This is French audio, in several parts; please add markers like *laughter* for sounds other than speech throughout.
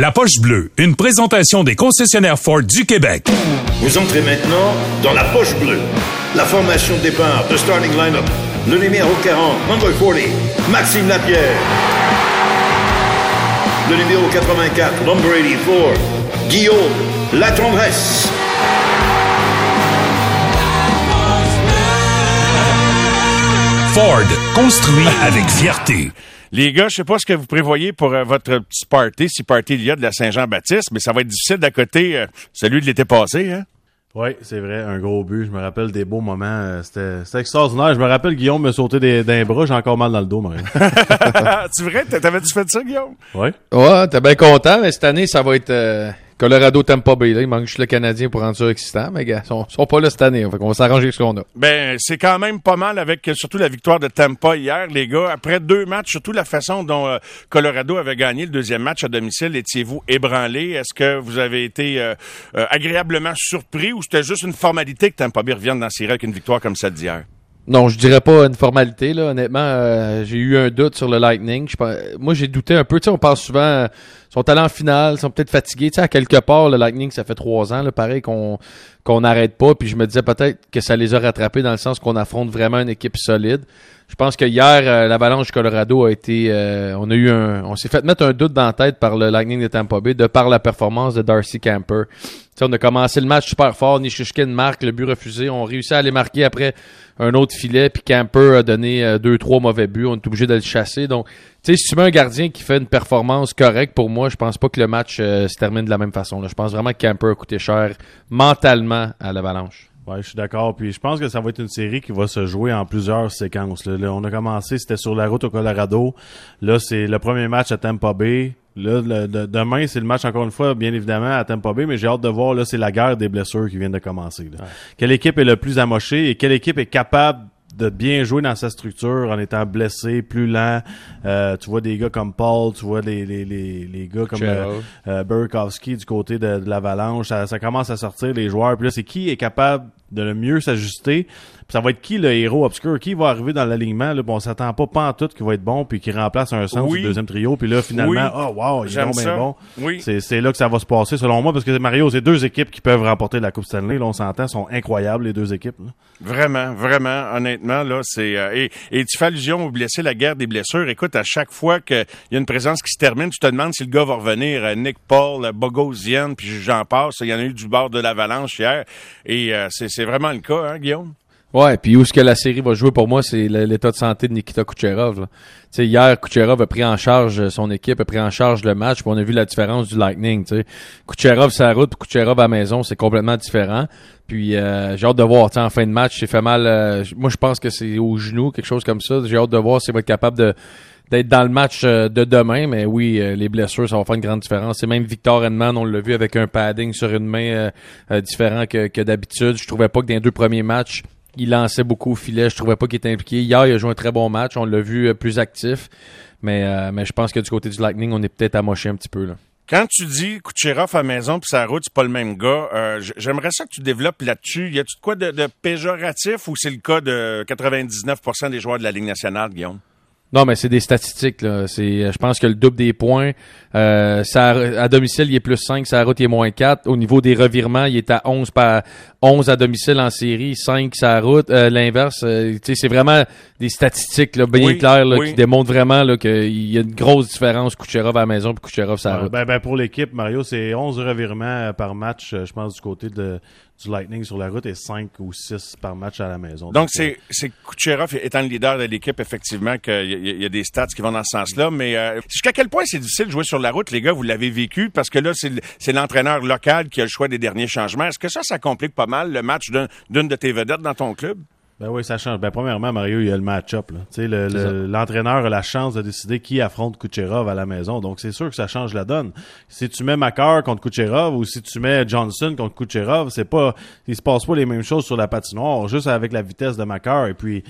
La poche bleue, une présentation des concessionnaires Ford du Québec. Vous entrez maintenant dans la poche bleue. La formation de départ de starting lineup. Le numéro 40, number 40, Maxime Lapierre. Le numéro 84, number 84, Guillaume Latendresse. Ford, construit avec fierté. Les gars, je sais pas ce que vous prévoyez pour euh, votre petit party, si party il y a de la Saint-Jean-Baptiste, mais ça va être difficile d'à côté euh, celui de l'été passé, hein? Oui, c'est vrai, un gros but. Je me rappelle des beaux moments. euh, C'était c'était extraordinaire. Je me rappelle Guillaume me sauter des- d'un bras. J'ai encore mal dans le dos, Marie. *laughs* tu vrai? T'avais-tu fait ça, Guillaume? Oui. Ouais, t'es bien content, mais cette année, ça va être euh, Colorado Tampa Bay. Là. Il manque juste le Canadien pour rendre ça excitant, mais gars, ils sont, sont pas là cette année. Fait qu'on va s'arranger avec ce qu'on a. Ben, c'est quand même pas mal avec surtout la victoire de Tampa hier, les gars. Après deux matchs, surtout la façon dont euh, Colorado avait gagné le deuxième match à domicile, étiez-vous ébranlé? Est-ce que vous avez été euh, euh, agréablement surpris ou c'était juste une formalité que Tampa Bay revienne dans série avec une victoire comme celle d'hier? Non, je dirais pas une formalité. Là. Honnêtement, euh, j'ai eu un doute sur le Lightning. Je moi, j'ai douté un peu. Tu sais, on parle souvent, sont allés en finale, sont peut-être fatigués. Tu sais, à quelque part, le Lightning, ça fait trois ans, là, pareil, qu'on qu'on n'arrête pas. Puis je me disais peut-être que ça les a rattrapés dans le sens qu'on affronte vraiment une équipe solide. Je pense que hier, euh, l'Avalanche du Colorado a été, euh, on a eu un, on s'est fait mettre un doute dans la tête par le Lightning de Tampa Bay de par la performance de Darcy Camper. Tu sais, on a commencé le match super fort, Nishishkin marque, le but refusé, on réussit à les marquer après un autre filet, puis Camper a donné euh, deux, trois mauvais buts, on est obligé de le chasser. Donc, tu sais, si tu mets un gardien qui fait une performance correcte pour moi, je pense pas que le match euh, se termine de la même façon. là. Je pense vraiment que Camper a coûté cher mentalement à l'Avalanche. Ouais, je suis d'accord. Puis je pense que ça va être une série qui va se jouer en plusieurs séquences. Là, on a commencé, c'était sur la route au Colorado. Là, c'est le premier match à Tampa Bay. Là, le- de- demain, c'est le match encore une fois, bien évidemment, à Tampa Bay, mais j'ai hâte de voir, là, c'est la guerre des blessures qui vient de commencer. là. Quelle équipe est le plus amochée et quelle équipe est capable de bien jouer dans sa structure en étant blessé, plus lent. Euh, tu vois des gars comme Paul, tu vois les, les, les, les gars comme euh, euh, Burakovsky du côté de, de l'Avalanche. Ça, ça commence à sortir les joueurs. Puis là, c'est qui est capable de le mieux s'ajuster. Ça va être qui le héros obscur, qui va arriver dans l'alignement. Là, bon, on s'attend pas pas en tout qui va être bon, puis qui remplace un centre Oui. du deuxième trio. Puis là, finalement, Oui. oh wow, il est bien bon. Oui. C'est, c'est là que ça va se passer, selon moi, parce que Mario, c'est deux équipes qui peuvent remporter la Coupe Stanley. Là, on s'entend, sont incroyables les deux équipes. là. Vraiment, vraiment, honnêtement, là, c'est euh, et, et tu fais allusion aux blessés, la guerre des blessures. Écoute, à chaque fois qu'il y a une présence qui se termine, tu te demandes si le gars va revenir. Euh, Nick Paul, Bogosian, puis j'en passe. Il y en a eu du bord de l'avalanche hier, et euh, c'est c'est vraiment le cas, hein, Guillaume? Ouais, puis où est-ce que la série va jouer pour moi, c'est l'état de santé de Nikita Kucherov. là. Hier, Kucherov a pris en charge euh, son équipe, a pris en charge le match, puis on a vu la différence du Lightning. Tu sais. Kucherov sa route, puis Kucherov à la maison, c'est complètement différent. Puis euh, j'ai hâte de voir, en fin de match, c'est fait mal. euh, moi, je pense que c'est au genou, quelque chose comme ça. J'ai hâte de voir s'il va être capable de d'être dans le match euh, de demain, mais oui, euh, les blessures, ça va faire une grande différence. C'est même Victor Hedman, on l'a vu avec un padding sur une main euh, euh, différent que, que d'habitude. Je trouvais pas que dans les deux premiers matchs, il lançait beaucoup au filet. Je trouvais pas qu'il était impliqué. Hier, il a joué un très bon match. On l'a vu plus actif. Mais, euh, mais je pense que du côté du Lightning, on est peut-être amoché un petit peu. Là. Quand tu dis Kucherov à maison puis sa route, c'est pas le même gars, euh, j'aimerais ça que tu développes là-dessus. Y a-tu de quoi de, de péjoratif ou c'est le cas de 99% des joueurs de la Ligue nationale, Guillaume? Non, mais c'est des statistiques. Là. C'est, je pense que le double des points, euh, ça, à domicile, il est plus 5, sa route, il est moins 4. Au niveau des revirements, il est à 11 par 11 à domicile en série, 5 sa route. Euh, l'inverse, euh, c'est vraiment des statistiques là, bien Oui, claires là, oui. qui démontrent vraiment là, qu'il y a une grosse différence Kucherov à la maison et Kucherov sa Ouais, route. ben, ben, pour l'équipe, Mario, c'est 11 revirements euh, par match, euh, je pense, du côté de, du Lightning sur la route et 5 ou 6 par match à la maison. Donc, c'est, c'est Kucherov étant le leader de l'équipe, effectivement, qu'il y, a- il y a des stats qui vont dans ce sens-là. Mais euh, jusqu'à quel point c'est difficile de jouer sur la route, les gars, vous l'avez vécu, parce que là, c'est, l'entraîneur local qui a le choix des derniers changements. Est-ce que ça, ça complique pas mal le match d'un- d'une de tes vedettes dans ton club? Ben oui, ça change. Ben premièrement, Mario, il y a le match-up. sais, le- le- L'entraîneur a la chance de décider qui affronte Kucherov à la maison. Donc, c'est sûr que ça change la donne. Si tu mets Makar contre Kucherov ou si tu mets Johnson contre Kucherov, c'est pas, il se passe pas les mêmes choses sur la patinoire, juste avec la vitesse de Makar. Et puis,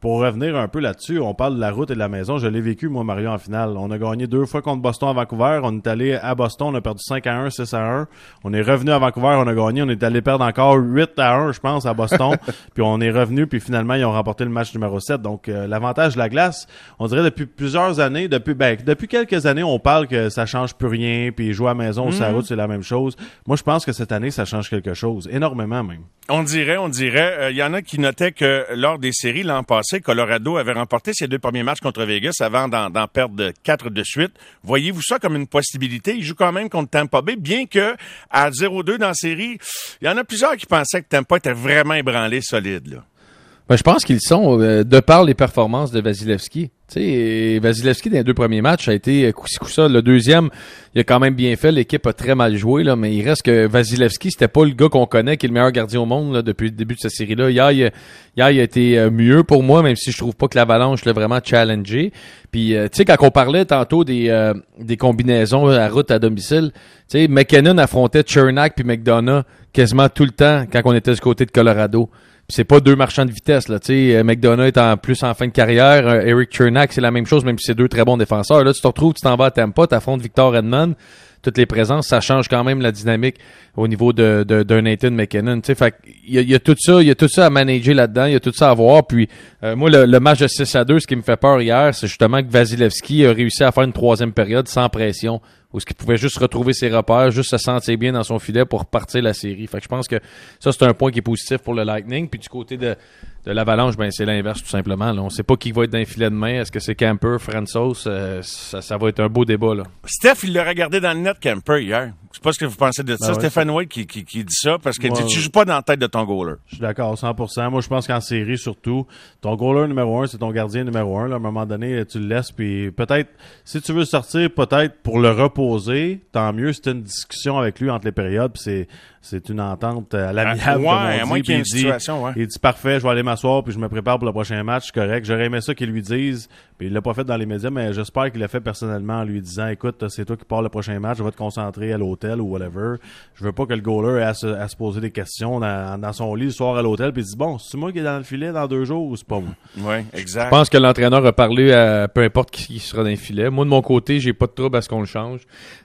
pour revenir un peu là-dessus, on parle de la route et de la maison. Je l'ai vécu, moi, Mario, en finale. On a gagné deux fois contre Boston à Vancouver. On est allé à Boston, on a perdu 5 à 1, 6 à 1. On est revenu à Vancouver, on a gagné. On est allé perdre encore 8 à 1, je pense, à Boston. *laughs* puis on est revenu, puis puis finalement, ils ont remporté le match numéro 7. Donc, euh, l'avantage de la glace, on dirait depuis plusieurs années, depuis ben, depuis quelques années, on parle que ça change plus rien, puis jouer à la maison ou sur la route, c'est la même chose. Moi, je pense que cette année, ça change quelque chose, énormément même. On dirait, on dirait. Il y en a qui notaient que lors des séries l'an passé, Colorado avait remporté ses deux premiers matchs contre Vegas avant d'en perdre quatre de suite. Voyez-vous ça comme une possibilité? Il joue quand même contre Tampa Bay, bien que à 0-2 dans la série, il y en a plusieurs qui pensaient que Tampa était vraiment ébranlé solide. Là. Ben, je pense qu'ils sont, euh, de par les performances de Vasilevski. Tu Vasilevski, dans les deux premiers matchs, a été coup ça. Le deuxième, il a quand même bien fait. L'équipe a très mal joué, là, mais il reste que Vasilevski, c'était pas le gars qu'on connaît, qui est le meilleur gardien au monde là, depuis le début de cette série-là. Hier, il, il a été euh, mieux pour moi, même si je trouve pas que l'Avalanche l'a vraiment challengé. Puis, euh, tu sais, quand on parlait tantôt des, des combinaisons à route à domicile, tu McKinnon affrontait Chernak puis McDonough quasiment tout le temps quand on était du côté de Colorado c'est pas deux marchands de vitesse là, tu sais, euh, McDonough est en plus en fin de carrière, euh, Eric Chernak c'est la même chose même si c'est deux très bons défenseurs. Là tu te retrouves, tu t'en vas à Tampa, t'affrontes Victor Edmond, toutes les présences, ça change quand même la dynamique au niveau de, de, d'un Nathan McKinnon. Tu sais, il y, a, y a tout ça, il y a tout ça à manager là-dedans, il y a tout ça à voir. Puis euh, moi, le, match de 6 à 2, ce qui me fait peur hier, c'est justement que Vasilevski a réussi à faire une troisième période sans pression où ce qu'il pouvait juste retrouver ses repères, juste se sentir bien dans son filet pour repartir la série. Fait que je pense que ça, c'est un point qui est positif pour le Lightning. Puis du côté de, de l'Avalanche, ben c'est l'inverse tout simplement. Là. On sait pas qui va être dans le filet de main. Est-ce que c'est Camper, Fransos? Euh, ça, ça, va être un beau débat. Là. Steph, il l'a regardé dans le net, Camper, hier. Je sais pas ce que vous pensez de ça. Ben Stéphane White qui, qui, qui, dit ça parce qu'il dit tu joues pas dans la tête de ton goaler? Je suis d'accord, 100%. Moi, je pense qu'en série, surtout, ton goaler numéro un, c'est ton gardien numéro un. Là. À un moment donné, tu le laisses. Puis peut-être, si tu veux sortir, peut-être pour le reposer, tant mieux. C'est une discussion avec lui entre les périodes. Puis c'est c'est une entente à l'amiable. Ouais, à moins qu'il y ait une situation, ouais. Il dit parfait, je vais aller m'asseoir puis je me prépare pour le prochain match, correct. J'aurais aimé ça qu'il lui dise. Puis il l'a pas fait dans les médias, mais j'espère qu'il l'a fait personnellement en lui disant écoute, c'est toi qui pars le prochain match, je vais te concentrer à l'hôtel ou whatever. Je veux pas que le goaler ait à se, poser des questions dans, son lit le soir à l'hôtel puis il dit bon, c'est moi qui est dans le filet dans deux jours ou c'est pas moi. *laughs* Oui, exact. Je pense que l'entraîneur a parlé à peu importe qui sera dans le filet. Moi de mon côté, j'ai pas de trouble à ce qu'on le change.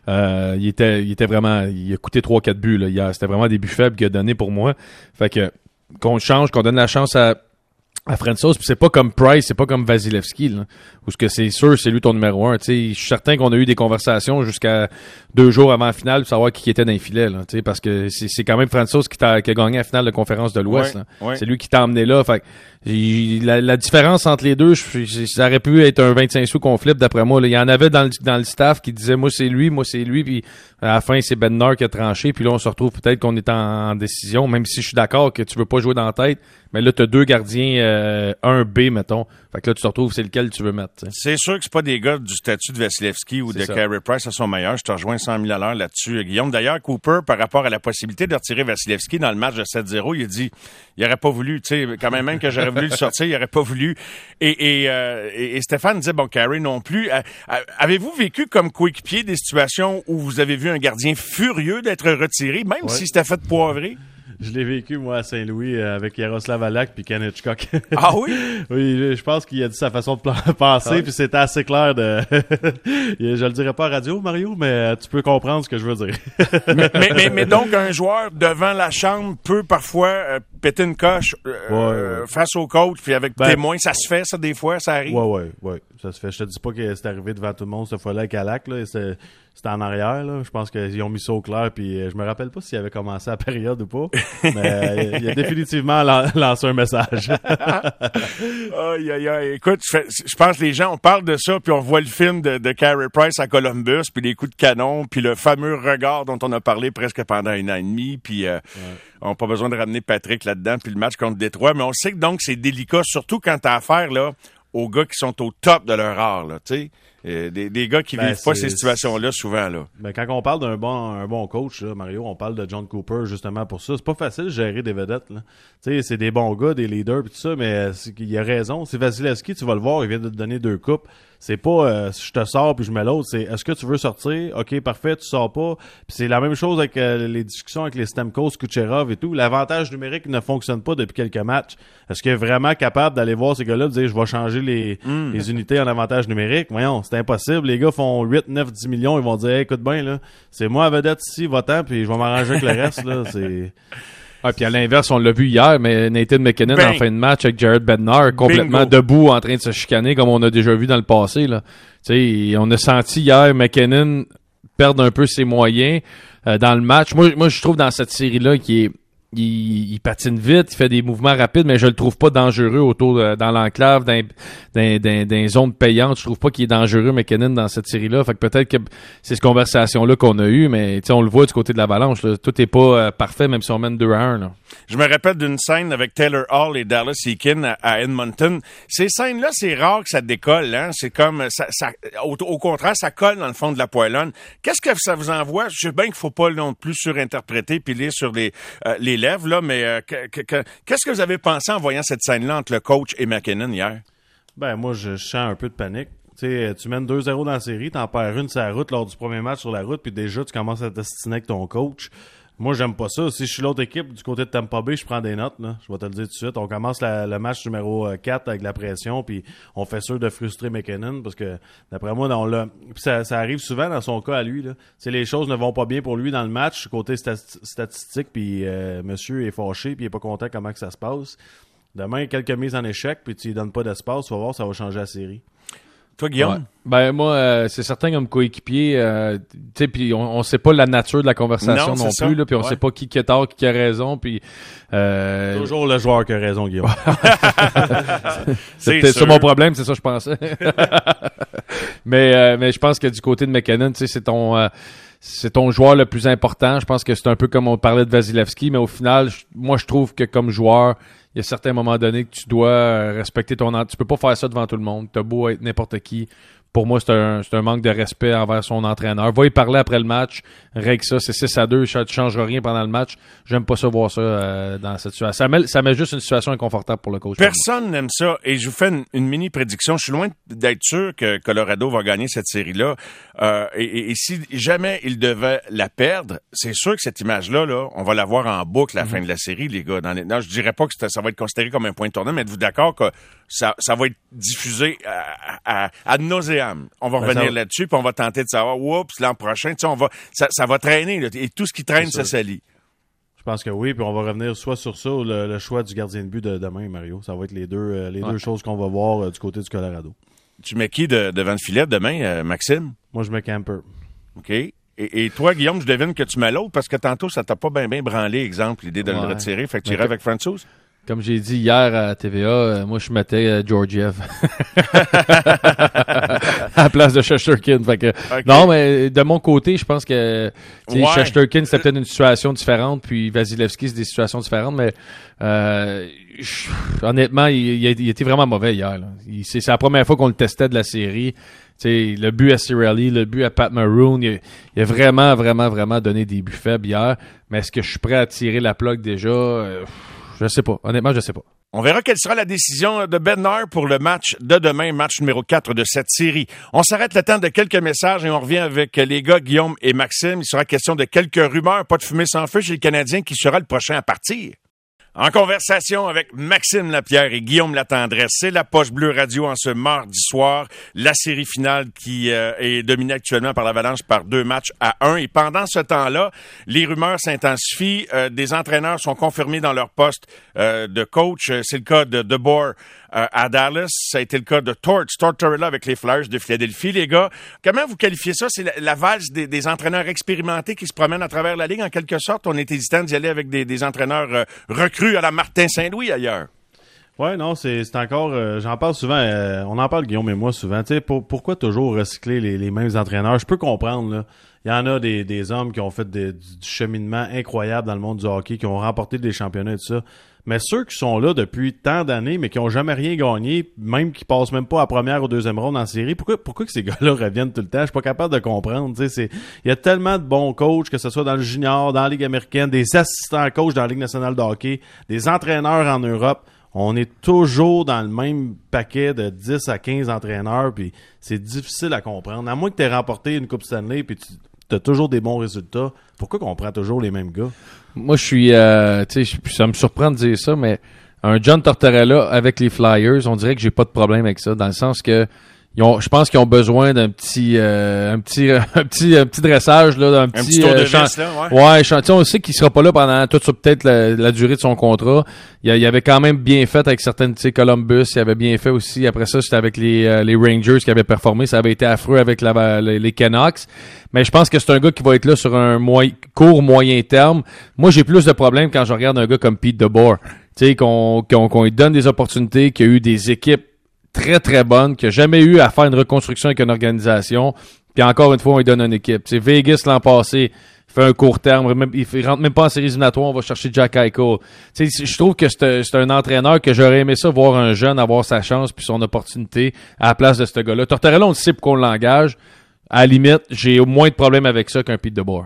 Euh, il était il était vraiment il a coûté 3 4 buts là hier, c'était vraiment des buts faibles qu'il a donné pour moi. Fait que qu'on change, qu'on donne la chance à à puis c'est pas comme Price, c'est pas comme Vasilevski, là, où ce que c'est sûr, c'est lui ton numéro un. Je suis certain qu'on a eu des conversations jusqu'à deux jours avant la finale pour savoir qui était dans les filets, là, parce que c'est quand même Francis qui, a, qui a gagné la finale de conférence de l'Ouest. C'est lui qui t'a emmené là. Fait la, la, différence entre les deux, ça aurait pu être un 25 sous qu'on flippe d'après moi. Là. Il y en avait dans le, dans le staff qui disait moi c'est lui, moi c'est lui, puis à la fin c'est Bednar qui a tranché, puis là on se retrouve peut-être qu'on est en, décision, même si je suis d'accord que tu veux pas jouer dans la tête, mais là tu as deux gardiens, euh, un B mettons. Fait que là tu te retrouves c'est lequel tu veux mettre. C'est sûr que c'est pas des gars du statut de Vasilevski ou de Carey Price à son meilleur. Je te rejoins 100 000 à l'heure là-dessus. Guillaume, d'ailleurs, Cooper, par rapport à la possibilité de retirer Vasilevski dans le match de 7-0, il a dit il aurait pas voulu, tu sais, quand même, même que j'aurais voulu le sortir, il aurait pas voulu. Et, et, euh, et, Stéphane disait, bon, Carey non plus. Euh, euh, avez-vous vécu comme coéquipier des situations où vous avez vu un gardien furieux d'être retiré, même si c'était fait poivrer? *laughs* Je l'ai vécu, moi, à Saint-Louis, euh, avec Yaroslav Alak puis Ken Hitchcock. *laughs* Ah oui? oui, je pense qu'il a dit sa façon de *laughs* penser, ah puis c'était assez clair de... je le dirais pas à radio, Mario, mais euh, tu peux comprendre ce que je veux dire. mais, mais, donc, un joueur devant la chambre peut parfois euh, péter une coche face au coach, puis avec ben, témoin, ça se fait, ça, des fois, ça arrive? Ouais, ouais, ouais, ça se fait. Je te dis pas que c'est arrivé devant tout le monde cette fois-là avec Alak, là, c'était en arrière. Là. Je pense qu'ils ont mis ça au clair. Puis euh, je me rappelle pas s'il avait commencé la *laughs* période ou pas. mais euh, il a définitivement lancé un message. *laughs* aïe, aïe, aïe. Écoute, je, pense que les gens, on parle de ça, puis on voit le film de, de Carey Price à Columbus, puis les coups de canon, puis le fameux regard dont on a parlé presque pendant une an et demi. Puis euh, on n'a pas besoin de ramener Patrick là-dedans, puis le match contre Détroit. Mais on sait que donc c'est délicat, surtout quand tu as affaire là, aux gars qui sont au top de leur art. Là, sais euh, des, des, gars qui ben, vivent pas ces situations-là souvent. Là. Ben, quand on parle d'un bon, un bon coach, là, Mario, on parle de John Cooper justement pour ça. C'est pas facile de gérer des vedettes. Là. C'est des bons gars, des leaders, tout ça, mais il a raison. C'est Vasilevski, tu vas le voir, il vient de te donner deux coupes. C'est pas euh, je te sors puis je mets l'autre, c'est est-ce que tu veux sortir? Ok, parfait, tu sors pas. Puis c'est la même chose avec euh, les discussions avec les Stamkos, Kucherov et tout. L'avantage numérique ne fonctionne pas depuis quelques matchs. Est-ce qu'il est vraiment capable d'aller voir ces gars-là, de dire je vais changer les, hmm. les unités en avantage numérique? Voyons, c'est impossible. Les gars font 8, 9, 10 millions, ils vont dire écoute bien là, c'est moi à vedette ici, votant, puis je vais m'arranger avec le reste là. C'est *laughs* Ah, puis à l'inverse, on l'a vu hier, mais Nathan McKinnon en fin de match avec Jared Bednar, complètement Bingo. debout en train de se chicaner comme on a déjà vu dans le passé. Là. Tu sais, on a senti hier McKinnon perdre un peu ses moyens euh, dans le match. Moi, moi, je trouve dans cette série-là qu'il est il, il patine vite, il fait des mouvements rapides, mais je le trouve pas dangereux autour de, dans l'enclave, dans, dans, zones payantes. Je trouve pas qu'il est dangereux, McKinnon, dans cette série-là. Fait que peut-être que c'est cette conversation-là qu'on a eue, mais on le voit du côté de l'avalanche. Tout est pas euh, parfait, même si on mène 2 à 1. Là. Je me rappelle d'une scène avec Taylor Hall et Dallas Eakin à, à Edmonton. Ces scènes-là, c'est rare que ça décolle. Hein? C'est comme ça, ça- au, au contraire, ça colle dans le fond de la poêlonne. Qu'est-ce que ça vous envoie? Je sais bien qu'il faut pas non plus surinterpréter puis lire sur les euh, les là, mais euh, que- que- que- qu'est-ce que vous avez pensé en voyant cette scène-là entre le coach et McKinnon hier? Ben, moi, je, sens un peu de panique. Tu mènes 2-0 dans la série, t'en perds une sur la route lors du premier match sur la route, puis déjà, tu commences à t'astiner avec ton coach. Moi, j'aime pas ça. Si je suis l'autre équipe du côté de Tampa Bay, je prends des notes. Là. Je vais te le dire tout de suite. On commence le match numéro euh, 4 avec la pression, puis on fait sûr de frustrer McKinnon parce que, d'après moi, on l'a- ça, ça arrive souvent dans son cas à lui. Là. Les choses ne vont pas bien pour lui dans le match, côté stati- statistique, puis euh, monsieur est fâché, puis il est pas content comment que ça se passe. Demain, quelques mises en échec, puis tu lui donnes pas d'espace, tu vas voir, ça va changer la série. Toi, Guillaume? Ouais. Ben moi, euh, c'est certain comme coéquipier, euh, tu sais, puis on, on sait pas la nature de la conversation Non, plus, là, puis on Ouais. sait pas qui, qui a tort, qui, a raison, puis euh, Toujours le joueur qui a raison, Guillaume. *laughs* *laughs* c'est peut-être ça mon problème, c'est ça que je pensais. *laughs* mais euh, mais je pense que du côté de McKinnon, tu sais, c'est ton euh, c'est ton joueur le plus important. Je pense que c'est un peu comme on parlait de Vasilevski, mais au final, je- moi je trouve que comme joueur, il y a certains moments donnés que tu dois euh, respecter ton tu peux pas faire ça devant tout le monde. T'as beau être n'importe qui. Pour moi, c'est un, c'est un manque de respect envers son entraîneur. Va y parler après le match, règle ça, c'est 6 à 2, ça ne changera rien pendant le match. J'aime pas ça voir ça euh, dans cette situation. Ça met, ça met juste une situation inconfortable pour le coach. Personne n'aime ça. Et je vous fais une, une mini prédiction. Je suis loin d'être sûr que Colorado va gagner cette série-là. Euh, et, et- si jamais il devait la perdre, c'est sûr que cette image-là, là, on va la voir en boucle à la fin de la série, les gars. Dans les... Non, je dirais pas que ça va être considéré comme un point de tournant, mais êtes-vous d'accord que ça, ça va être diffusé à, à, à nauseam? On va Ben, revenir là-dessus, puis on va tenter de savoir, oups, l'an prochain, on va, ça, ça va traîner, là, et tout ce qui traîne, ça salit. Je pense que oui, puis on va revenir soit sur ça ou le, le choix du gardien de but de demain, Mario. Ça va être les deux, euh, les Ouais. deux choses qu'on va voir euh, du côté du Colorado. Tu mets qui de- devant le filet demain, euh, Maxime? Moi, je mets Camper. OK. Et, et toi, Guillaume, je devine que tu mets l'autre parce que tantôt, ça t'a pas bien bien branlé, exemple, l'idée de le retirer. Fait que tu irais avec Francis? Comme j'ai dit hier à TVA, euh, moi je mettais euh, Georgiev *laughs* à la place de Shesterkin. Fait que. Non, mais de mon côté, je pense que Ouais. Shesterkin c'était peut-être une situation différente, puis Vasilevski c'est des situations différentes, mais euh, je- honnêtement, il, il, a- il était vraiment mauvais hier. C'est la première fois qu'on le testait de la série. Le but à Cirelli, le but à Pat Maroon, il a, il a vraiment, vraiment, vraiment donné des buts faibles hier. Mais est-ce que je suis prêt à tirer la plug déjà? Euh, je sais pas. Honnêtement, je sais pas. On verra quelle sera la décision de Bednar pour le match de demain, match numéro 4 de cette série. On s'arrête le temps de quelques messages et on revient avec les gars Guillaume et Maxime. Il sera question de quelques rumeurs, pas de fumée sans feu chez le Canadien qui sera le prochain à partir. En conversation avec Maxime Lapierre et Guillaume Latendresse, c'est la Poche Bleue Radio en ce mardi soir. La série finale qui euh, est dominée actuellement par l'Avalanche par deux matchs à un. Et pendant ce temps-là, les rumeurs s'intensifient. Euh, des entraîneurs sont confirmés dans leur poste euh, de coach. C'est le cas de DeBoer euh, à Dallas. Ça a été le cas de Torts, Tortorella avec les Flyers de Philadelphie. Les gars, comment vous qualifiez ça? C'est la, la valse des, entraîneurs expérimentés qui se promènent à travers la Ligue en quelque sorte. On est hésitant d'y aller avec des, entraîneurs euh, recrues à la Martin Saint-Louis ailleurs. Ouais, non, c'est encore. euh, J'en parle souvent. on en parle, Guillaume et moi, souvent. Pourquoi toujours recycler les mêmes entraîneurs? Je peux comprendre, là. Il y en a des, des hommes qui ont fait des- du, cheminement incroyable dans le monde du hockey, qui ont remporté des championnats et tout ça. Mais ceux qui sont là depuis tant d'années, mais qui ont jamais rien gagné, même qui passent même pas à première ou deuxième ronde en série, pourquoi, pourquoi que ces *laughs* gars-là reviennent tout le temps? Je suis pas capable de comprendre. Il y a tellement de bons coachs, que ce soit dans le junior, dans la Ligue américaine, des assistants coachs dans la Ligue nationale de hockey, des entraîneurs en Europe. On est toujours dans le même paquet de 10 à 15 entraîneurs, puis c'est difficile à comprendre. À moins que tu aies remporté une Coupe Stanley, puis tu toujours des bons résultats, pourquoi qu'on prend toujours les mêmes gars? Moi, je suis, euh, ça me surprend de dire ça, mais un John Tortorella avec les Flyers, on dirait que j'ai pas de problème avec ça, dans le sens que ils ont, je pense qu'ils ont besoin d'un petit, euh, un petit, *laughs* un petit, un petit dressage là, d'un petit, petit tour de euh, champ- vis, là, ouais. Ouais, chan- tu sais, on sait qu'il sera pas là pendant toute peut-être la, la durée de son contrat. Il, il avait quand même bien fait avec certaines, tu sais, Columbus. Il avait bien fait aussi. Après ça, c'était avec les, euh, les Rangers qui avaient performé. Ça avait été affreux avec la, les, les Canucks. Mais je pense que c'est un gars qui va être là sur un moy- court moyen terme. Moi, j'ai plus de problèmes quand je regarde un gars comme Pete DeBoer. Tu sais, qu'on qu'on qu'on lui donne des opportunités, qu'il y a eu des équipes très très bonnes, qu'il n'a jamais eu à faire une reconstruction avec une organisation. Puis encore une fois, on lui donne une équipe. C'est Vegas l'an passé. Fait un court terme, il rentre même pas en séries éliminatoires, on va chercher Jack Eichel. Je trouve que c'est un- c'est un entraîneur que j'aurais aimé ça, voir un jeune avoir sa chance puis son opportunité à la place de ce gars-là. Tortorella, on le sait pourquoi on l'engage. À la limite, j'ai moins de problèmes avec ça qu'un Pete DeBoer.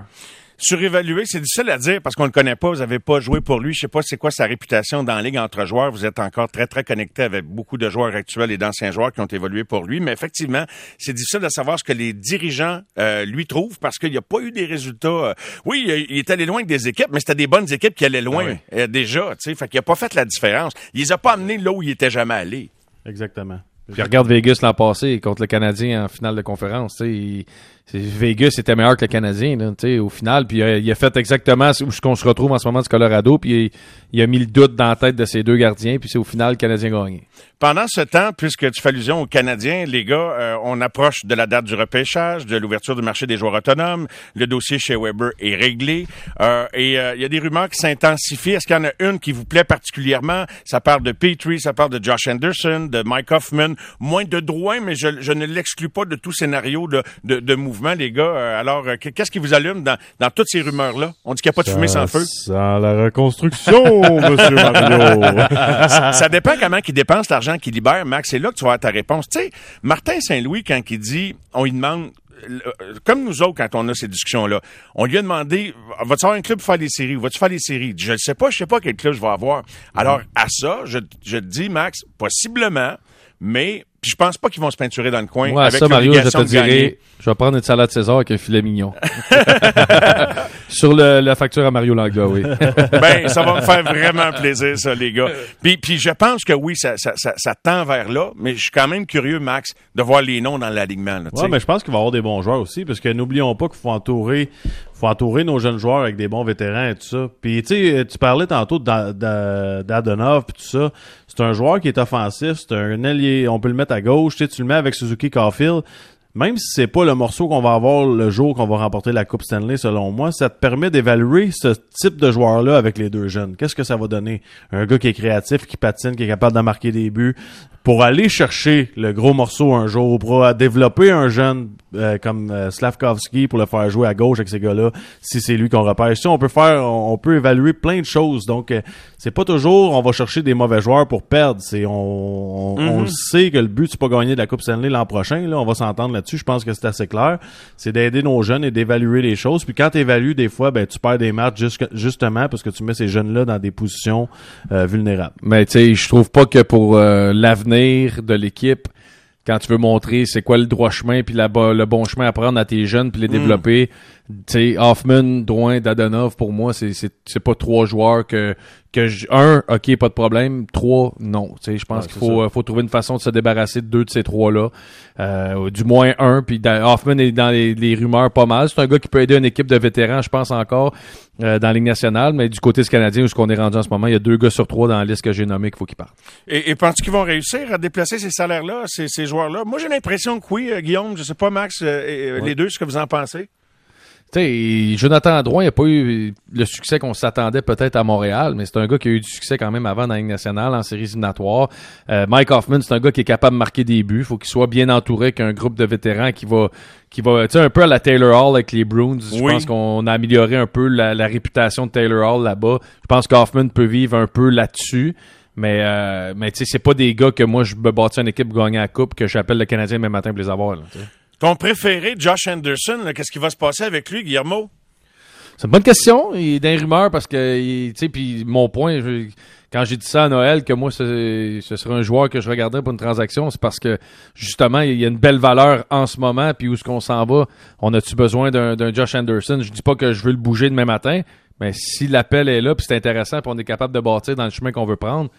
Surévalué, c'est difficile à dire parce qu'on le connaît pas, vous avez pas joué pour lui, je sais pas c'est quoi sa réputation dans la ligue entre joueurs, vous êtes encore très très connecté avec beaucoup de joueurs actuels et d'anciens joueurs qui ont évolué pour lui, mais effectivement, c'est difficile de savoir ce que les dirigeants euh, lui trouvent parce qu'il n'y a pas eu des résultats. euh, oui, il, est allé loin avec des équipes, mais c'était des bonnes équipes qui allaient loin Ah euh, déjà, tu sais, fait qu'il a pas fait la différence. Il les a pas amenés là où il était jamais allé. Exactement. Puis regarde Vegas l'an passé contre le Canadien en finale de conférence. il- Vegas était meilleur que le Canadien là, au final. Puis il a, il a fait exactement ce ce qu'on se retrouve en ce moment du Colorado. Puis il, il a mis le doute dans la tête de ses deux gardiens. Puis c'est au final le Canadien gagné. Pendant ce temps, puisque tu fais allusion aux Canadiens, les gars, euh, on approche de la date du repêchage, de l'ouverture du marché des joueurs autonomes. Le dossier chez Weber est réglé. Euh, et euh, il y a des rumeurs qui s'intensifient. Est-ce qu'il y en a une qui vous plaît particulièrement? Ça parle de Petrie, ça parle de Josh Anderson, de Mike Hoffman. Moins de droit, mais je, je ne l'exclus pas de tout scénario de, de, de mouvement, les gars. Euh, alors, euh, qu'est-ce qui vous allume dans, dans toutes ces rumeurs-là? On dit qu'il n'y a pas de fumée sans feu. Sans la reconstruction, *laughs* monsieur Mario. *laughs* ça dépend comment il dépense l'argent qu'il libère, Max. C'est là que tu vas avoir ta réponse. Tu sais, Martin Saint-Louis, quand il dit, on lui demande, euh, comme nous autres, quand on a ces discussions-là, on lui a demandé, vas-tu avoir un club pour faire les séries? Vas-tu faire les séries? Je ne sais pas, je sais pas quel club je vais avoir. Alors, à ça, je, je te dis, Max, possiblement, mais puis je pense pas qu'ils vont se peinturer dans le coin Moi, à avec ça, Mario, je te l'obligation de gagner. dirais, je vais prendre une salade César avec un filet mignon. *laughs* Sur le, la facture à Mario Langlois, oui. *laughs* ben, ça va me faire vraiment plaisir, ça, les gars. Puis, puis je pense que oui, ça, ça, ça, ça tend vers là, mais je suis quand même curieux, Max, de voir les noms dans l'alignement. là, tu Ouais, sais. mais je pense qu'il va y avoir des bons joueurs aussi, parce que n'oublions pas qu'il faut entourer, faut entourer nos jeunes joueurs avec des bons vétérans et tout ça. Puis tu sais, tu parlais tantôt d'A- d'A- d'Adonov puis tout ça. C'est un joueur qui est offensif, c'est un allié, on peut le mettre à gauche. Tu sais, tu le mets avec Suzuki Caulfield. Même si c'est pas le morceau qu'on va avoir le jour qu'on va remporter la Coupe Stanley, selon moi, ça te permet d'évaluer ce type de joueur-là avec les deux jeunes. Qu'est-ce que ça va donner? Un gars qui est créatif, qui patine, qui est capable de marquer des buts, pour aller chercher le gros morceau un jour, pour développer un jeune euh, comme euh, Slavkovski pour le faire jouer à gauche avec ces gars-là, si c'est lui qu'on repère. Si on peut faire, on, on peut évaluer plein de choses. Donc, euh, c'est pas toujours on va chercher des mauvais joueurs pour perdre. C'est on, on, on sait que le but c'est pas gagner de la Coupe Stanley l'an prochain. Là, on va s'entendre là-dessus. Je pense que c'est assez clair. C'est d'aider nos jeunes et d'évaluer les choses. Puis quand tu évalues des fois, ben tu perds des matchs jusque- justement parce que tu mets ces jeunes-là dans des positions euh, vulnérables. Mais tu sais, je trouve pas que pour euh, l'avenir de l'équipe, quand tu veux montrer c'est quoi le droit chemin puis la le bon chemin à prendre à tes jeunes puis les développer, tu sais, Hoffman, Drouin, Dadonov, pour moi, c'est c'est c'est pas trois joueurs que que je- un, ok, pas de problème, trois, non. Tu sais, je pense Ouais, qu'il faut euh, faut trouver une façon de se débarrasser de deux de ces trois là, euh, du moins un. Puis Hoffman est dans les, les rumeurs pas mal. C'est un gars qui peut aider une équipe de vétérans, je pense encore euh, dans la Ligue nationale, mais du côté du Canadien où ce qu'on est rendu en ce moment, il y a deux gars sur trois dans la liste que j'ai nommé qu'il faut qu'ils partent. Et, et penses-tu qu'ils vont réussir à déplacer ces salaires-là, ces, ces joueurs-là? Moi, j'ai l'impression que oui, euh, Guillaume. Je sais pas, Max, euh, les deux, ce que vous en pensez? Tu sais, Jonathan Drouin n'a pas eu le succès qu'on s'attendait peut-être à Montréal, mais c'est un gars qui a eu du succès quand même avant dans la Ligue nationale, en séries éliminatoires. Euh, Mike Hoffman, c'est un gars qui est capable de marquer des buts. faut qu'il soit bien entouré qu'un groupe de vétérans qui va, qui va, tu sais, un peu à la Taylor Hall avec les Bruins. Je pense qu'on a amélioré un peu la, la réputation de Taylor Hall là-bas. Je pense qu'Hoffman peut vivre un peu là-dessus. Mais, euh, mais tu sais, c'est pas des gars que moi, je me bâtis une équipe gagner la coupe que j'appelle le Canadien même matin pour les avoir. là. Ton préféré, Josh Anderson, qu'est-ce qui va se passer avec lui, Guillermo? C'est une bonne question. Il est dans les rumeurs parce que, tu sais, puis mon point, quand j'ai dit ça à Noël, que moi, ce, serait un joueur que je regardais pour une transaction, c'est parce que, justement, il y a une belle valeur en ce moment, puis où est-ce qu'on s'en va? On a-tu besoin d'un d'un Josh Anderson? Je dis pas que je veux le bouger demain matin, Mais si l'appel est là, puis c'est intéressant, puis on est capable de bâtir dans le chemin qu'on veut prendre,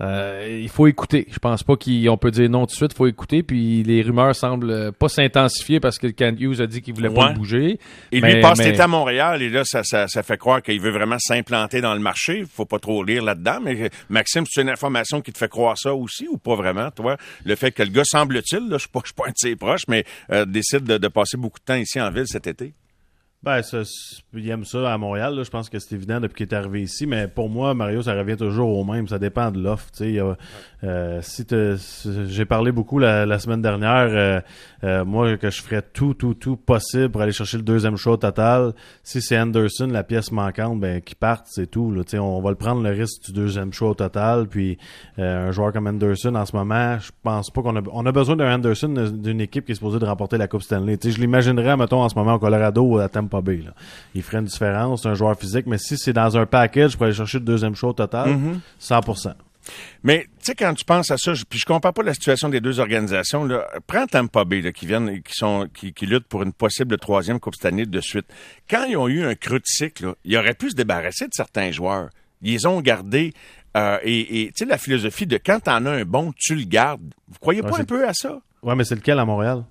euh, il faut écouter. Je pense pas qu'on peut dire non tout de suite. Il faut écouter. Puis les rumeurs semblent pas s'intensifier parce que Kent Hughes a dit qu'il voulait pas bouger. Et Mais- lui passe mais- à Montréal et là, ça, ça, ça fait croire qu'il veut vraiment s'implanter dans le marché. Faut pas trop lire là-dedans. Mais Maxime, c'est une information qui te fait croire ça aussi ou pas vraiment, toi? Le fait que le gars, semble-t-il, là, je suis pas, je suis pas un de ses proches, mais euh, décide de, de passer beaucoup de temps ici en ville cet été. Ben, ça, il aime ça à Montréal. là. Je pense que c'est évident depuis qu'il est arrivé ici. Mais pour moi, Mario, ça revient toujours au même. Ça dépend de l'offre. euh, si j'ai parlé beaucoup la, semaine dernière, euh, euh, moi, que je ferais tout, tout, tout possible pour aller chercher le deuxième show total. Si c'est Anderson, la pièce manquante, ben, qui parte, c'est tout. Là. On va le prendre le risque du deuxième show au total. Puis euh, un joueur comme Anderson, en ce moment, je pense pas qu'on a, on a besoin d'un Anderson d'une équipe qui est supposée de remporter la Coupe Stanley. Tu sais, je l'imaginerais, mettons, en ce moment au Colorado à Tampa Bay. Là. Il ferait une différence, c'est un joueur physique, mais si c'est dans un package pour aller chercher le deuxième show au total, 100%. Mais tu sais, quand tu penses à ça, je- puis je compare pas la situation des deux organisations, là, prends Tampa Bay, là, qui viennent, qui sont, qui, qui luttent pour une possible troisième Coupe cette année de suite. Quand ils ont eu un creux de cycle, là, ils auraient pu se débarrasser de certains joueurs. Ils les ont gardés. euh, et tu sais, la philosophie de quand t'en as un bon, tu le gardes. Vous croyez pas Ouais, un peu à ça? Ouais, mais c'est lequel à Montréal?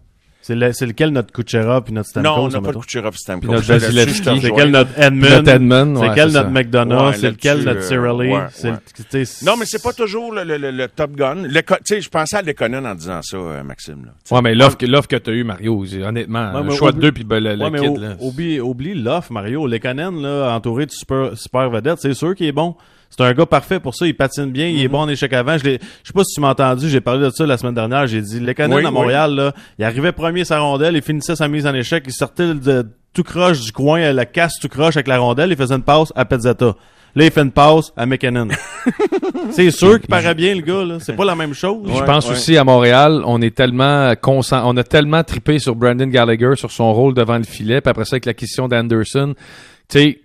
C'est, le- c'est lequel notre Kucherov puis notre Stamkos? non, on n'a pas de? Kucherov Stamkos. Notre C'est rejoins. quel notre Edmund? Notre Edmund, c'est ouais, quel notre. McDonough? Ouais, c'est lequel notre Cirelli? euh, ouais, tu Non, mais c'est pas toujours le, le, le, le Top Gun. Le, co- tu sais, je pensais à Lekonen en disant ça, euh, Maxime. Là. Ouais, mais l'offre que, l'offre que t'as eu, Mario, honnêtement, choix de oublie- deux puis ben, le, le kid, là. oublie, oublie l'offre, Mario. Lekanen, là, entouré de super, super vedettes, c'est sûr qu'il est bon. C'est un gars parfait pour ça. Il patine bien. Mm-hmm. Il est bon en échec avant. Je, l'ai- je sais pas si tu m'as entendu. J'ai parlé de ça la semaine dernière. J'ai dit, Lekanen Oui, à oui. Montréal, là, il arrivait premier sa rondelle. Il finissait sa mise en échec. Il sortait de tout croche du coin, à la casse tout croche avec la rondelle. Il faisait une passe à Pezzetta. Là, il fait une passe à McKinnon. *laughs* c'est sûr qu'il paraît bien, le gars, là. C'est pas la même chose. je pense aussi à Montréal, on est tellement on a tellement trippé sur Brandon Gallagher, sur son rôle devant le filet, puis après ça avec l'acquisition d'Anderson. Tu sais,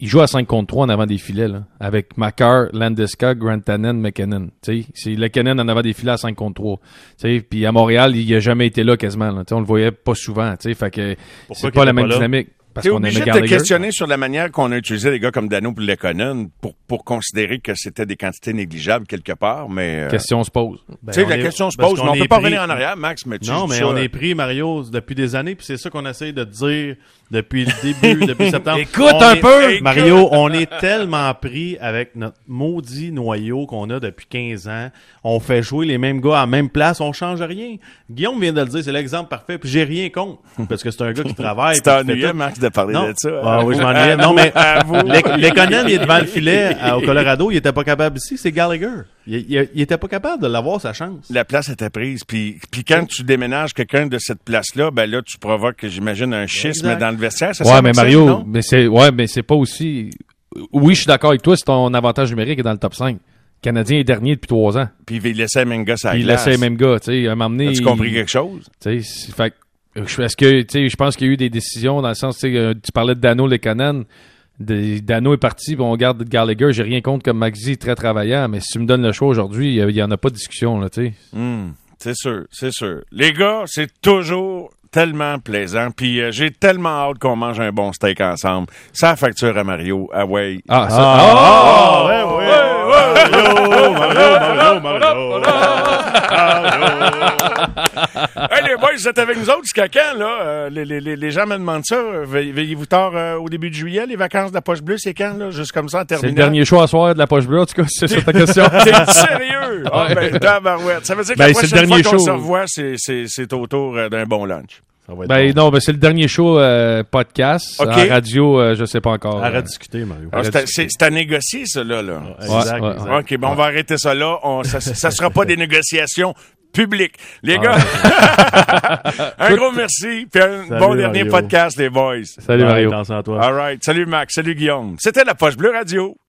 il joue à 5 contre 3 en avant des filets, là, avec Makar, Landeskog, Grant Tannen, McKinnon. Tu sais, c'est McKinnon en avant des filets à 5 contre 3. Tu sais, puis à Montréal, il a jamais été là quasiment. Là. Tu sais, on le voyait pas souvent. Tu sais, fait que c'est pas la même pas dynamique. Parce qu'on obligé de te questionner sur la manière qu'on a utilisé les gars comme Dano pour Lekonen pour, pour considérer que c'était des quantités négligeables quelque part, mais... euh, Question se pose. Ben, tu sais, on la est- question se pose, qu'on mais on peut pas revenir en arrière, Max, mais tu Non, mais ça, on est pris, Mario, depuis des années, puis c'est ça qu'on essaye de dire depuis le début, *laughs* depuis septembre. Écoute On un est- peu! Écoute. Mario, on est tellement pris avec notre maudit noyau qu'on a depuis 15 ans. On fait jouer les mêmes gars à la même place, on change rien. Guillaume vient de le dire, c'est l'exemple parfait, puis j'ai rien contre, parce que c'est un gars qui travaille. *laughs* T'ennuyais, tout. Max, de parler Non. de ça. Ah oui, je m'ennuyais. Non, mais *laughs* il est devant le filet à- au Colorado, il était pas capable ici, c'est Gallagher. Il, il, il était pas capable de l'avoir sa chance. La place était prise. Puis, puis quand tu déménages quelqu'un de cette place-là, ben là, tu provoques, j'imagine, un schisme Exact. dans le vestiaire. c'est Ouais, ça, mais Mario, mais c'est ouais, mais c'est pas aussi. Oui, je suis d'accord avec toi, c'est ton avantage numérique est dans le top 5. Le Canadien est dernier depuis trois ans. Puis il laissait Menga sa Puis il laissait les mêmes gars, tu sais, à donné. As-tu compris quelque chose? Tu sais, fait est-ce que, tu sais, je pense qu'il y a eu des décisions dans le sens, tu sais, euh, tu parlais de Dano Lekanen. Dano est parti, puis on garde Gallagher. J'ai rien contre comme Maxi, très travaillant, mais si tu me donnes le choix aujourd'hui, il y a- il y en a pas de discussion, là, tu sais. Hmm, c'est sûr, c'est sûr. Les gars, c'est toujours tellement plaisant. Puis euh, j'ai tellement hâte qu'on mange un bon steak ensemble. Ça facture à Mario. Ah ouais. Ah, ça. Ah, ouais, ouais, Mario, Mario, Mario, Mario. Vous êtes avec nous autres jusqu'à quand, là? Euh, les, les, les, les gens me demandent ça. Ve- Veillez-vous tard euh, au début de juillet, les vacances de la poche bleue, c'est quand, là? Juste comme ça, en c'est terminant. le dernier choix à soir de la poche bleue, en tout cas, c'est sur ta question. *laughs* T'es sérieux? Ah, ben, tabarouette. Ça veut dire que Ben, la c'est le prochaine fois dernier qu'on show. se revoit, c'est, c'est, c'est autour euh, d'un bon lunch. Ça va être ben bon. non, ben c'est le dernier show euh, podcast. Ok. En radio, euh, je sais pas encore. Arrête de discuter, Mario. Ah, c'est, à, c'est- c'est à négocier, ça, là. là. Exact, Ouais, ouais, exact. OK, bon, on va arrêter ça là. On, ça, ça sera pas des négociations publiques. Les gars, *laughs* un gros merci. Puis un Salut, bon dernier Mario. podcast, les boys. Salut Mario. attention à toi. All right. Salut, Max. Salut, Guillaume. C'était la Poche Bleue Radio.